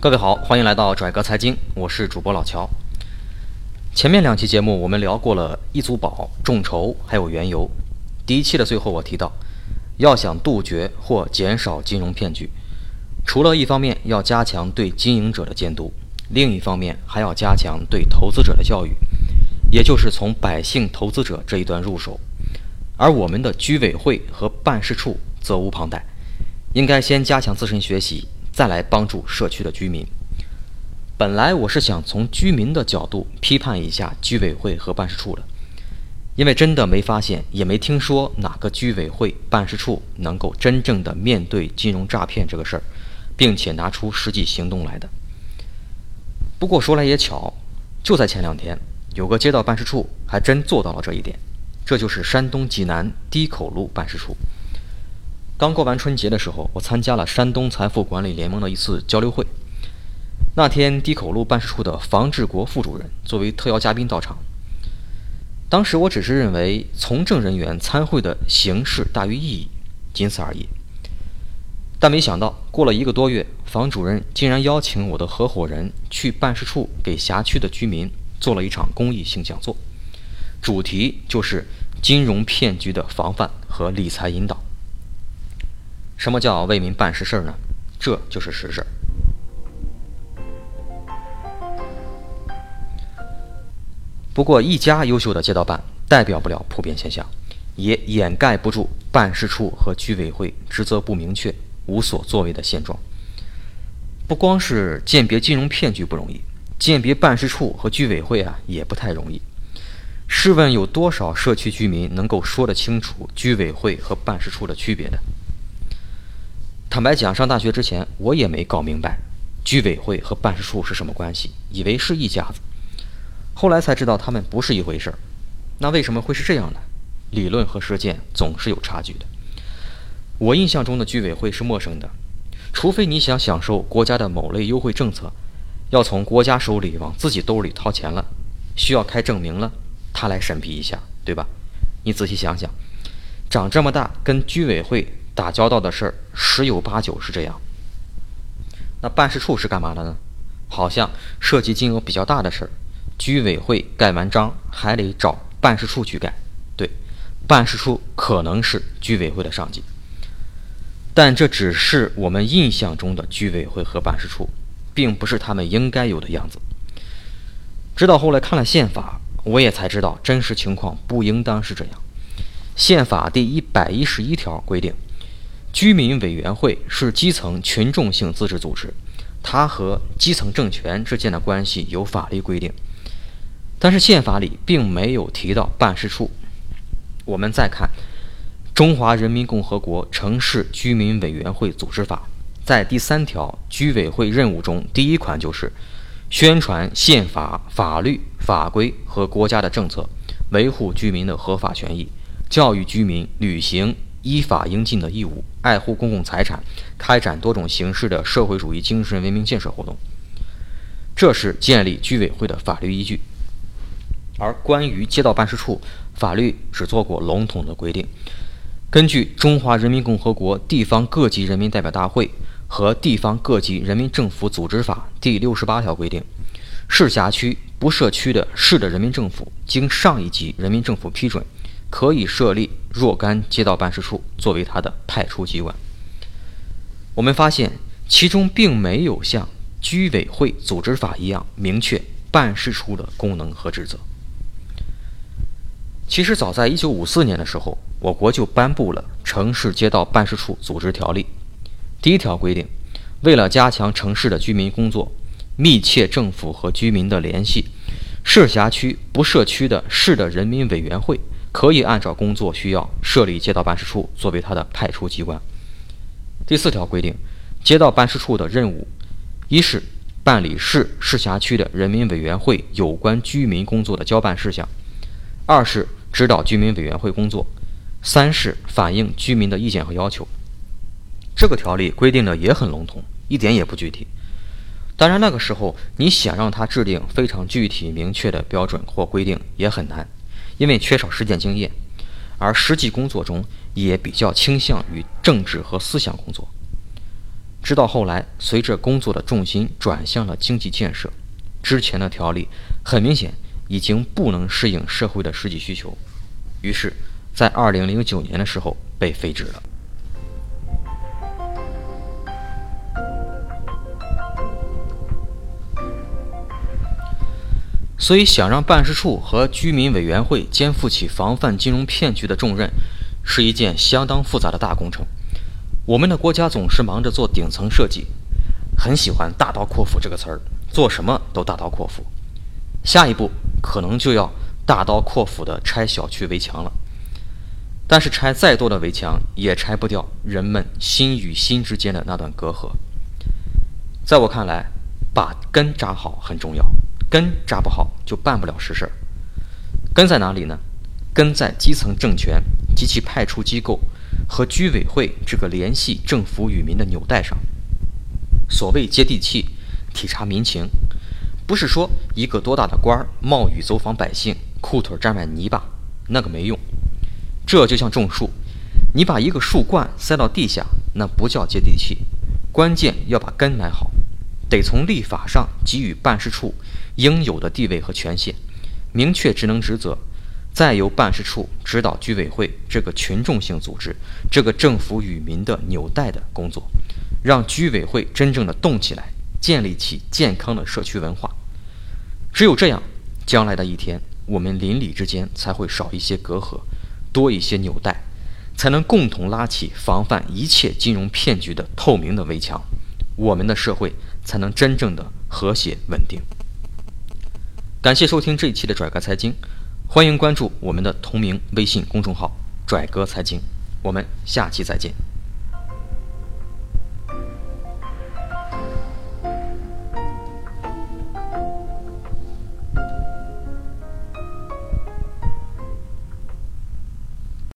各位好，欢迎来到拽哥财经，我是主播老乔。前面两期节目我们聊过了一组宝、众筹还有原油。第一期的最后我提到，要想杜绝或减少金融骗局，除了一方面要加强对经营者的监督，另一方面还要加强对投资者的教育，也就是从百姓投资者这一端入手。而我们的居委会和办事处责无旁贷，应该先加强自身学习，再来帮助社区的居民。本来我是想从居民的角度批判一下居委会和办事处的，因为真的没发现，也没听说哪个居委会、办事处能够真正的面对金融诈骗这个事儿，并且拿出实际行动来的。不过说来也巧，就在前两天，有个街道办事处还真做到了这一点。这就是山东济南堤口路办事处。刚过完春节的时候，我参加了山东财富管理联盟的一次交流会。那天，堤口路办事处的房志国副主任作为特邀嘉宾到场。当时我只是认为从政人员参会的形式大于意义，仅此而已。但没想到，过了一个多月，房主任竟然邀请我的合伙人去办事处给辖区的居民做了一场公益性讲座。主题就是金融骗局的防范和理财引导。什么叫为民办实事呢？这就是实事。不过，一家优秀的街道办代表不了普遍现象，也掩盖不住办事处和居委会职责不明确、无所作为的现状。不光是鉴别金融骗局不容易，鉴别办事处和居委会啊也不太容易。试问有多少社区居民能够说得清楚居委会和办事处的区别的？坦白讲，上大学之前我也没搞明白居委会和办事处是什么关系，以为是一家子。后来才知道他们不是一回事儿。那为什么会是这样呢？理论和实践总是有差距的。我印象中的居委会是陌生的，除非你想享受国家的某类优惠政策，要从国家手里往自己兜里掏钱了，需要开证明了。他来审批一下，对吧？你仔细想想，长这么大跟居委会打交道的事儿十有八九是这样。那办事处是干嘛的呢？好像涉及金额比较大的事儿，居委会盖完章还得找办事处去盖。对，办事处可能是居委会的上级，但这只是我们印象中的居委会和办事处，并不是他们应该有的样子。直到后来看了宪法。我也才知道，真实情况不应当是这样。宪法第一百一十一条规定，居民委员会是基层群众性自治组织，它和基层政权之间的关系有法律规定。但是宪法里并没有提到办事处。我们再看《中华人民共和国城市居民委员会组织法》，在第三条居委会任务中，第一款就是。宣传宪法、法律法规和国家的政策，维护居民的合法权益，教育居民履行依法应尽的义务，爱护公共财产，开展多种形式的社会主义精神文明建设活动。这是建立居委会的法律依据。而关于街道办事处，法律只做过笼统的规定。根据《中华人民共和国地方各级人民代表大会》。和地方各级人民政府组织法第六十八条规定，市辖区不设区的市的人民政府，经上一级人民政府批准，可以设立若干街道办事处作为它的派出机关。我们发现，其中并没有像居委会组织法一样明确办事处的功能和职责。其实，早在一九五四年的时候，我国就颁布了《城市街道办事处组织条例》。第一条规定，为了加强城市的居民工作，密切政府和居民的联系，市辖区不设区的市的人民委员会可以按照工作需要设立街道办事处作为它的派出机关。第四条规定，街道办事处的任务，一是办理市市辖区的人民委员会有关居民工作的交办事项；二是指导居民委员会工作；三是反映居民的意见和要求。这个条例规定的也很笼统，一点也不具体。当然，那个时候你想让他制定非常具体明确的标准或规定也很难，因为缺少实践经验，而实际工作中也比较倾向于政治和思想工作。直到后来，随着工作的重心转向了经济建设，之前的条例很明显已经不能适应社会的实际需求，于是，在二零零九年的时候被废止了。所以，想让办事处和居民委员会肩负起防范金融骗局的重任，是一件相当复杂的大工程。我们的国家总是忙着做顶层设计，很喜欢“大刀阔斧”这个词儿，做什么都大刀阔斧。下一步可能就要大刀阔斧地拆小区围墙了。但是，拆再多的围墙，也拆不掉人们心与心之间的那段隔阂。在我看来，把根扎好很重要。根扎不好，就办不了实事儿。根在哪里呢？根在基层政权及其派出机构和居委会这个联系政府与民的纽带上。所谓接地气、体察民情，不是说一个多大的官儿冒雨走访百姓，裤腿沾满泥巴，那个没用。这就像种树，你把一个树冠塞到地下，那不叫接地气。关键要把根埋好，得从立法上给予办事处。应有的地位和权限，明确职能职责，再由办事处指导居委会这个群众性组织、这个政府与民的纽带的工作，让居委会真正的动起来，建立起健康的社区文化。只有这样，将来的一天，我们邻里之间才会少一些隔阂，多一些纽带，才能共同拉起防范一切金融骗局的透明的围墙，我们的社会才能真正的和谐稳定。感谢收听这一期的拽哥财经，欢迎关注我们的同名微信公众号“拽哥财经”，我们下期再见。